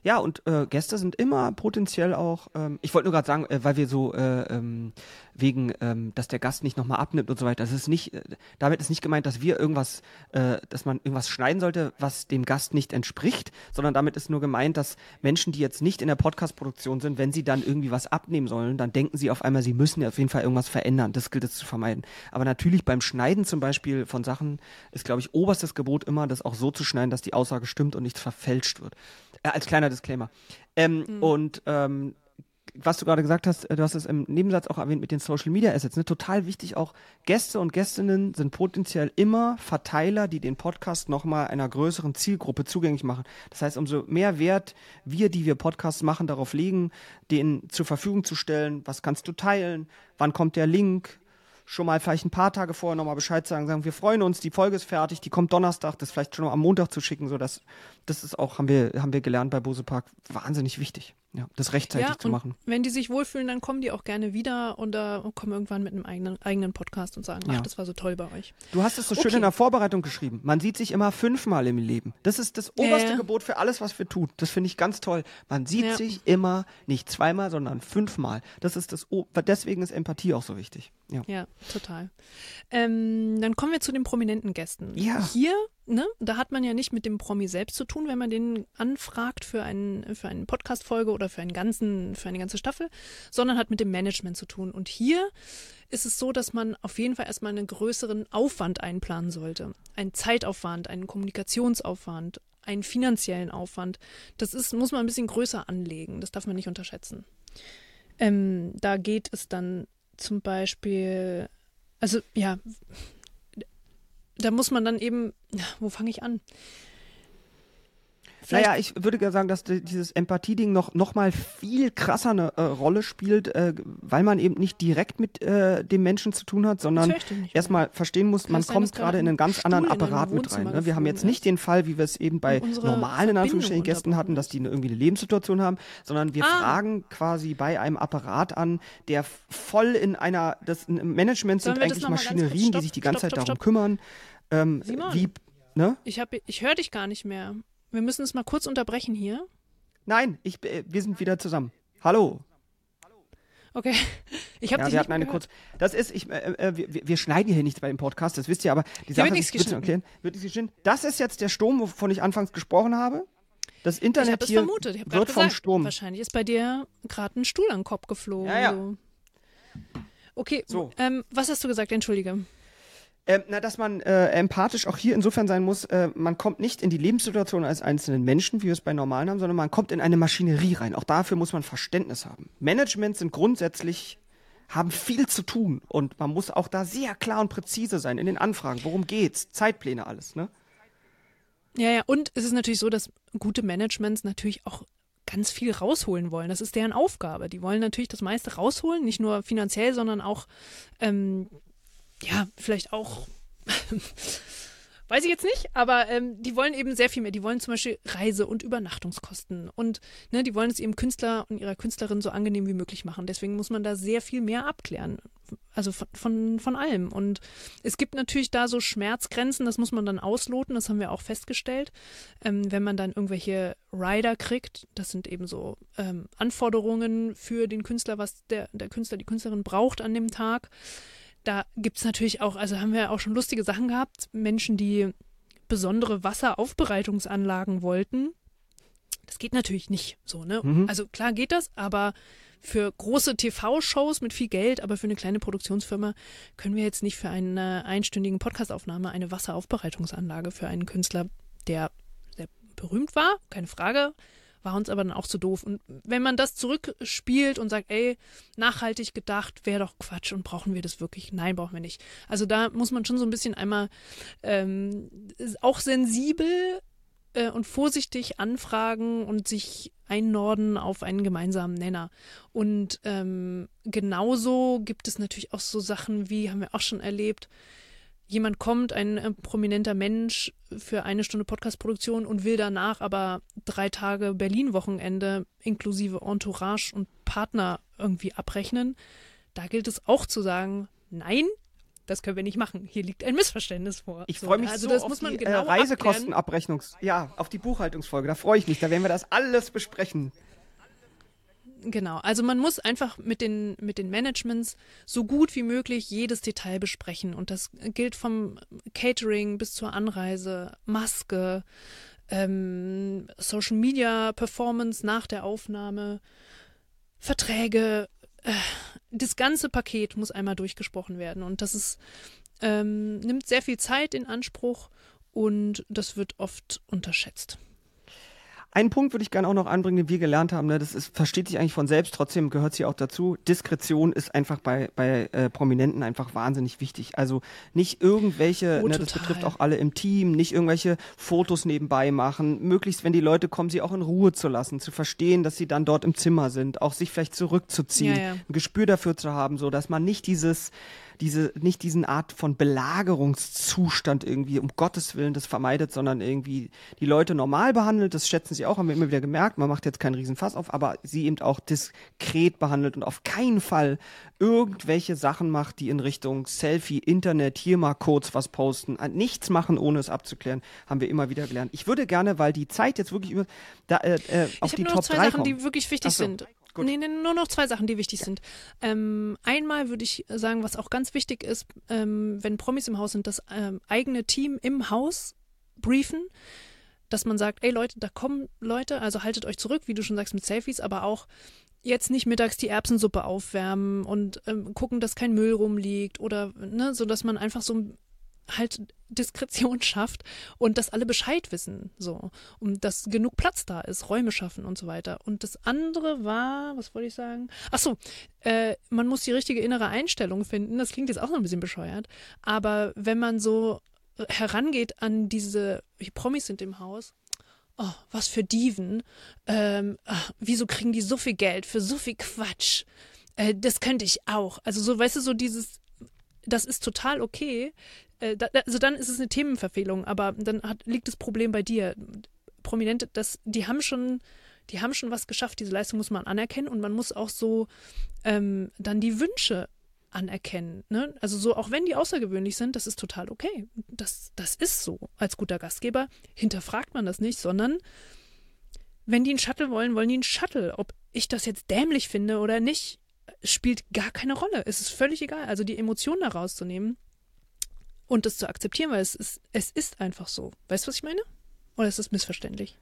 Speaker 1: Ja, und äh, Gäste sind immer potenziell auch, ähm, ich wollte nur gerade sagen, äh, weil wir so äh, ähm, wegen, ähm, dass der Gast nicht nochmal abnimmt und so weiter, das ist nicht, äh, damit ist nicht gemeint, dass wir irgendwas, äh, dass man irgendwas schneiden sollte, was dem Gast nicht entspricht, sondern damit ist nur gemeint, dass Menschen, die jetzt nicht in der Podcast-Produktion sind, wenn sie dann irgendwie was abnehmen sollen, dann denken sie auf einmal, sie müssen ja auf jeden Fall irgendwas verändern. Das gilt es zu vermeiden. Aber natürlich beim Schneiden zum Beispiel von Sachen ist, glaube ich, oberstes Gebot immer, das auch so zu schneiden, dass die Aussage stimmt und nichts verfälscht wird. Äh, als kleiner Disclaimer. Ähm, mhm. Und ähm, was du gerade gesagt hast, äh, du hast es im Nebensatz auch erwähnt mit den Social Media Assets, ne? total wichtig auch, Gäste und Gästinnen sind potenziell immer Verteiler, die den Podcast nochmal einer größeren Zielgruppe zugänglich machen. Das heißt, umso mehr Wert wir, die wir Podcasts machen, darauf legen, den zur Verfügung zu stellen, was kannst du teilen, wann kommt der Link, schon mal vielleicht ein paar Tage vorher nochmal Bescheid sagen, sagen, wir freuen uns, die Folge ist fertig, die kommt Donnerstag, das vielleicht schon am Montag zu schicken, so dass das ist auch, haben wir, haben wir gelernt bei Bose Park, wahnsinnig wichtig, ja, das rechtzeitig ja, zu machen.
Speaker 2: Wenn die sich wohlfühlen, dann kommen die auch gerne wieder und äh, kommen irgendwann mit einem eigenen, eigenen Podcast und sagen, ach, das war so toll bei euch.
Speaker 1: Du hast es so okay. schön in der Vorbereitung geschrieben. Man sieht sich immer fünfmal im Leben. Das ist das oberste äh. Gebot für alles, was wir tun. Das finde ich ganz toll. Man sieht ja. sich immer nicht zweimal, sondern fünfmal. Das ist das, deswegen ist Empathie auch so wichtig. Ja,
Speaker 2: ja total. Ähm, dann kommen wir zu den prominenten Gästen.
Speaker 1: Ja.
Speaker 2: Hier ne, da hat man ja nicht mit dem Promi selbst zu tun, wenn man den anfragt für einen, für eine Podcast-Folge oder für einen ganzen, für eine ganze Staffel, sondern hat mit dem Management zu tun. Und hier ist es so, dass man auf jeden Fall erstmal einen größeren Aufwand einplanen sollte. Einen Zeitaufwand, einen Kommunikationsaufwand, einen finanziellen Aufwand. Das ist, muss man ein bisschen größer anlegen. Das darf man nicht unterschätzen. Ähm, da geht es dann zum Beispiel, also ja, da muss man dann eben, wo fange ich an?
Speaker 1: Vielleicht naja, ich würde gerne sagen, dass dieses Empathie-Ding noch, noch mal viel krasser eine äh, Rolle spielt, äh, weil man eben nicht direkt mit äh, dem Menschen zu tun hat, sondern erstmal verstehen muss, man kommt gerade in einen ganz anderen Apparat mit rein. Ne? Wir haben jetzt nicht den Fall, wie wir es eben bei normalen, in Anführungsstrichen, Gästen hatten, dass die eine, irgendwie eine Lebenssituation haben, sondern wir ah. fragen quasi bei einem Apparat an, der voll in einer, das Management sind eigentlich Maschinerien, die sich die ganze stopp, Zeit stopp, darum kümmern. Ähm,
Speaker 2: Simon, wie, ne? ich, ich höre dich gar nicht mehr. Wir müssen es mal kurz unterbrechen hier.
Speaker 1: Nein, ich, äh, wir sind wieder zusammen. Hallo.
Speaker 2: Okay. Ich habe
Speaker 1: ja,
Speaker 2: dich
Speaker 1: wir hatten eine kurz. Das ist, ich, äh, äh, wir, wir, schneiden hier nichts bei dem Podcast, das wisst ihr, aber die Sache
Speaker 2: wird ist,
Speaker 1: erklären, wird nichts geschnitten. Das ist jetzt der Sturm, wovon ich anfangs gesprochen habe. Das Internet
Speaker 2: ich
Speaker 1: hier
Speaker 2: vermutet. Ich
Speaker 1: wird gesagt, vom Sturm.
Speaker 2: Wahrscheinlich ist bei dir gerade ein Stuhl an den Kopf geflogen.
Speaker 1: Ja, ja.
Speaker 2: So. Okay, so. Ähm, was hast du gesagt? Entschuldige.
Speaker 1: Ähm, na, dass man äh, empathisch auch hier insofern sein muss, äh, man kommt nicht in die Lebenssituation als einzelnen Menschen, wie wir es bei normalen haben, sondern man kommt in eine Maschinerie rein. Auch dafür muss man Verständnis haben. Management sind grundsätzlich haben viel zu tun und man muss auch da sehr klar und präzise sein in den Anfragen. Worum geht's? Zeitpläne, alles, ne?
Speaker 2: Ja, ja, und es ist natürlich so, dass gute Managements natürlich auch ganz viel rausholen wollen. Das ist deren Aufgabe. Die wollen natürlich das meiste rausholen, nicht nur finanziell, sondern auch ähm, ja, vielleicht auch, weiß ich jetzt nicht, aber ähm, die wollen eben sehr viel mehr. Die wollen zum Beispiel Reise- und Übernachtungskosten und ne, die wollen es ihrem Künstler und ihrer Künstlerin so angenehm wie möglich machen. Deswegen muss man da sehr viel mehr abklären. Also von, von, von allem. Und es gibt natürlich da so Schmerzgrenzen, das muss man dann ausloten, das haben wir auch festgestellt. Ähm, wenn man dann irgendwelche Rider kriegt, das sind eben so ähm, Anforderungen für den Künstler, was der, der Künstler, die Künstlerin braucht an dem Tag da gibt es natürlich auch, also haben wir auch schon lustige Sachen gehabt, Menschen, die besondere Wasseraufbereitungsanlagen wollten. Das geht natürlich nicht so, ne? Mhm. Also klar geht das, aber für große TV-Shows mit viel Geld, aber für eine kleine Produktionsfirma können wir jetzt nicht für eine einstündige Podcastaufnahme eine Wasseraufbereitungsanlage für einen Künstler, der sehr berühmt war, keine Frage, war uns aber dann auch zu doof. Und wenn man das zurückspielt und sagt, ey, nachhaltig gedacht, wäre doch Quatsch und brauchen wir das wirklich? Nein, brauchen wir nicht. Also da muss man schon so ein bisschen einmal ähm, auch sensibel äh, und vorsichtig anfragen und sich einnorden auf einen gemeinsamen Nenner. Und ähm, genauso gibt es natürlich auch so Sachen wie, haben wir auch schon erlebt, jemand kommt, ein äh, prominenter Mensch für eine Stunde Podcastproduktion und will danach aber drei Tage Berlin-Wochenende inklusive Entourage und Partner irgendwie abrechnen, da gilt es auch zu sagen, nein, das können wir nicht machen. Hier liegt ein Missverständnis vor.
Speaker 1: Ich freue mich
Speaker 2: also
Speaker 1: so
Speaker 2: das
Speaker 1: auf
Speaker 2: muss man
Speaker 1: die
Speaker 2: genau
Speaker 1: äh, Reisekostenabrechnungs... Ja, auf die Buchhaltungsfolge. Da freue ich mich. Da werden wir das alles besprechen.
Speaker 2: Genau, also man muss einfach mit den, mit den Managements so gut wie möglich jedes Detail besprechen. Und das gilt vom Catering bis zur Anreise, Maske, ähm, Social Media Performance nach der Aufnahme, Verträge, äh, das ganze Paket muss einmal durchgesprochen werden. Und das ist, ähm, nimmt sehr viel Zeit in Anspruch und das wird oft unterschätzt.
Speaker 1: Einen Punkt würde ich gerne auch noch anbringen, den wir gelernt haben. Ne? Das ist, versteht sich eigentlich von selbst, trotzdem gehört sie auch dazu. Diskretion ist einfach bei, bei äh, Prominenten einfach wahnsinnig wichtig. Also nicht irgendwelche,
Speaker 2: Oh,
Speaker 1: ne, das betrifft auch alle im Team, nicht irgendwelche Fotos nebenbei machen. Möglichst, wenn die Leute kommen, sie auch in Ruhe zu lassen, zu verstehen, dass sie dann dort im Zimmer sind, auch sich vielleicht zurückzuziehen,
Speaker 2: Ja, ja.
Speaker 1: ein Gespür dafür zu haben, so dass man nicht dieses diese, nicht diesen Art von Belagerungszustand irgendwie, um Gottes Willen, das vermeidet, sondern irgendwie die Leute normal behandelt, das schätzen sie auch, haben wir immer wieder gemerkt, man macht jetzt keinen Riesenfass auf, aber sie eben auch diskret behandelt und auf keinen Fall irgendwelche Sachen macht, die in Richtung Selfie, Internet, hier mal kurz was posten, nichts machen, ohne es abzuklären, haben wir immer wieder gelernt. Ich würde gerne, weil die Zeit jetzt wirklich über, da, äh, äh, auf
Speaker 2: ich
Speaker 1: die
Speaker 2: habe nur noch
Speaker 1: Top
Speaker 2: zwei
Speaker 1: 3
Speaker 2: Sachen,
Speaker 1: kommen.
Speaker 2: die wirklich wichtig
Speaker 1: so,
Speaker 2: sind.
Speaker 1: Gut.
Speaker 2: Nee, nee, nur noch zwei Sachen, die wichtig sind. Ähm, einmal würde ich sagen, was auch ganz wichtig ist, ähm, wenn Promis im Haus sind, das ähm, eigene Team im Haus briefen, dass man sagt, ey Leute, da kommen Leute, also haltet euch zurück, wie du schon sagst, mit Selfies, aber auch jetzt nicht mittags die Erbsensuppe aufwärmen und ähm, gucken, dass kein Müll rumliegt oder, ne, so dass man einfach so halt Diskretion schafft und dass alle Bescheid wissen, so. Und dass genug Platz da ist, Räume schaffen und so weiter. Und das andere war, was wollte ich sagen? Ach so, äh, man muss die richtige innere Einstellung finden. Das klingt jetzt auch noch ein bisschen bescheuert. Aber wenn man so herangeht an diese, die Promis sind im Haus, oh, was für Diven, ähm, ach, wieso kriegen die so viel Geld für so viel Quatsch? Äh, das könnte ich auch. Also so, weißt du, so dieses, das ist total okay. Äh, da, also dann ist es eine Themenverfehlung, aber dann hat, liegt das Problem bei dir. Prominente, das, die haben schon, die haben schon was geschafft. Diese Leistung muss man anerkennen und man muss auch so ähm, dann die Wünsche anerkennen. Ne? Also so, auch wenn die außergewöhnlich sind, das ist total okay. Das, das ist so. Als guter Gastgeber hinterfragt man das nicht, sondern wenn die einen Shuttle wollen, wollen die einen Shuttle. Ob ich das jetzt dämlich finde oder nicht, spielt gar keine Rolle. Es ist völlig egal. Also die Emotionen da rauszunehmen und das zu akzeptieren, weil es ist, es ist einfach so. Weißt du, was ich meine? Oder ist das missverständlich?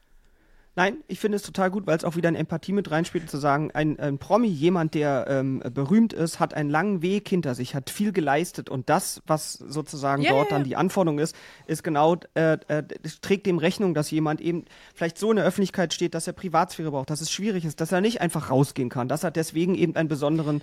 Speaker 1: Nein, ich finde es total gut, weil es auch wieder eine Empathie mit reinspielt, zu sagen, ein, ein Promi, jemand, der ähm, berühmt ist, hat einen langen Weg hinter sich, hat viel geleistet und das, was sozusagen
Speaker 2: Ja,
Speaker 1: dort
Speaker 2: ja.
Speaker 1: dann die Anforderung ist, ist genau, äh, äh, trägt dem Rechnung, dass jemand eben vielleicht so in der Öffentlichkeit steht, dass er Privatsphäre braucht, dass es schwierig ist, dass er nicht einfach rausgehen kann, dass er deswegen eben einen besonderen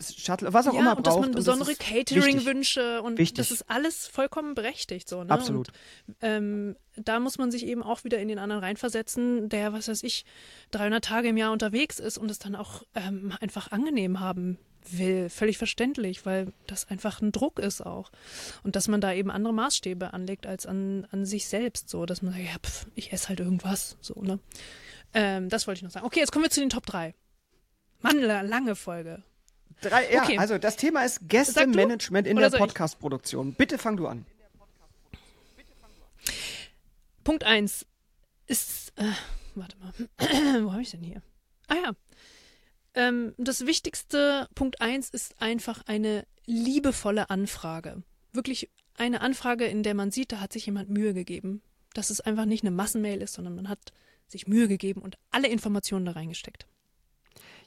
Speaker 1: Shuttle, was auch
Speaker 2: ja,
Speaker 1: immer
Speaker 2: und
Speaker 1: braucht.
Speaker 2: dass man besondere Catering-Wünsche und
Speaker 1: Wichtig.
Speaker 2: das ist alles vollkommen berechtigt so. Ne?
Speaker 1: Absolut.
Speaker 2: Und, ähm, da muss man sich eben auch wieder in den anderen reinversetzen, der, was weiß ich, 300 Tage im Jahr unterwegs ist und es dann auch ähm, einfach angenehm haben will. Völlig verständlich, weil das einfach ein Druck ist auch. Und dass man da eben andere Maßstäbe anlegt als an, an sich selbst. So, dass man sagt, ja, pf, ich esse halt irgendwas. So, ne? Ähm, das wollte ich noch sagen. Okay, jetzt kommen wir zu den Top 3. Mann, la- lange Folge.
Speaker 1: Drei, ja,
Speaker 2: Okay.
Speaker 1: also das Thema ist? Gästemanagement in
Speaker 2: Oder
Speaker 1: der? Podcast-Produktion. Bitte fang du an.
Speaker 2: Punkt 1 ist, äh, warte mal, wo habe ich denn hier? Ah ja. Ähm, das wichtigste, Punkt 1 ist einfach eine liebevolle Anfrage. Wirklich eine Anfrage, in der man sieht, da hat sich jemand Mühe gegeben. Dass es einfach nicht eine Massenmail ist, sondern man hat sich Mühe gegeben und alle Informationen da reingesteckt.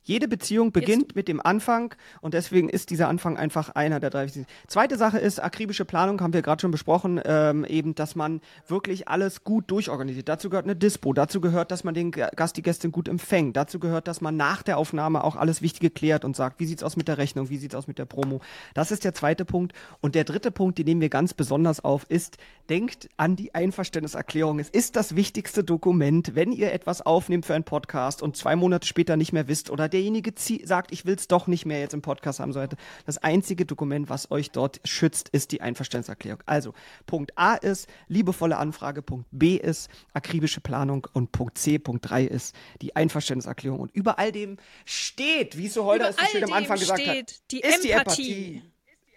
Speaker 1: Jede Beziehung beginnt mit dem Anfang und deswegen ist dieser Anfang einfach einer der drei wichtigsten. Zweite Sache ist akribische Planung, haben wir gerade schon besprochen, ähm, eben, dass man wirklich alles gut durchorganisiert. Dazu gehört eine Dispo, dazu gehört, dass man den Gast, die Gästin gut empfängt, dazu gehört, dass man nach der Aufnahme auch alles Wichtige klärt und sagt, wie sieht's aus mit der Rechnung, wie sieht's aus mit der Promo. Das ist der zweite Punkt. Und der dritte Punkt, den nehmen wir ganz besonders auf, ist, denkt an die Einverständniserklärung. Es ist das wichtigste Dokument, wenn ihr etwas aufnehmt für einen Podcast und zwei Monate später nicht mehr wisst oder derjenige sagt, ich will es doch nicht mehr jetzt im Podcast haben sollte. Das einzige Dokument, was euch dort schützt, ist die Einverständniserklärung. Also Punkt A ist liebevolle Anfrage, Punkt B ist akribische Planung und Punkt C, Punkt 3 ist die Einverständniserklärung. Und über all dem steht, wie so heute es so
Speaker 2: Über
Speaker 1: schön am Anfang gesagt
Speaker 2: steht
Speaker 1: hat,
Speaker 2: die
Speaker 1: ist die
Speaker 2: Empathie.
Speaker 1: Empathie.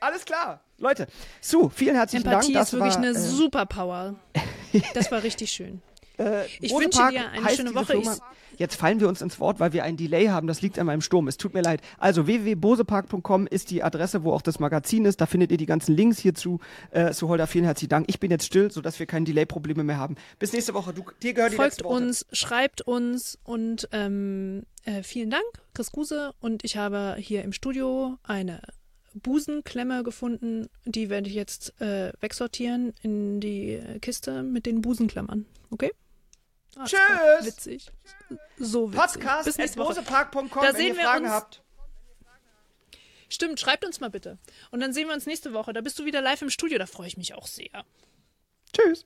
Speaker 1: Alles klar. Leute, Sue, vielen herzlichen
Speaker 2: Empathie
Speaker 1: Dank.
Speaker 2: ist wirklich eine Superpower. Das war richtig schön.
Speaker 1: Äh,
Speaker 2: Ich wünsche dir eine schöne Woche.
Speaker 1: Firma- Jetzt fallen wir uns ins Wort, weil wir einen Delay haben. Das liegt an meinem Sturm. Es tut mir leid. Also www.bosepark.com ist die Adresse, wo auch das Magazin ist. Da findet ihr die ganzen Links hierzu. Äh, Suholder, vielen herzlichen Dank. Ich bin jetzt still, sodass wir keine Delay-Probleme mehr haben. Bis nächste Woche. Du, dir gehört die
Speaker 2: Folgt
Speaker 1: letzten Worte.
Speaker 2: uns, schreibt uns und ähm, äh, vielen Dank, Chris Guse. Und ich habe hier im Studio eine Busenklemme gefunden. Die werde ich jetzt äh, wegsortieren in die Kiste mit den Busenklammern. Okay? Ah,
Speaker 1: Tschüss.
Speaker 2: Witzig. So witzig.
Speaker 1: Podcast
Speaker 2: Bis nächste Woche.
Speaker 1: bosepark.com,
Speaker 2: Da
Speaker 1: wenn
Speaker 2: sehen
Speaker 1: ihr
Speaker 2: wir
Speaker 1: Fragen
Speaker 2: uns-
Speaker 1: habt.
Speaker 2: Stimmt, schreibt uns mal bitte. Und dann sehen wir uns nächste Woche. Da bist du wieder live im Studio. Da freue ich mich auch sehr.
Speaker 1: Tschüss.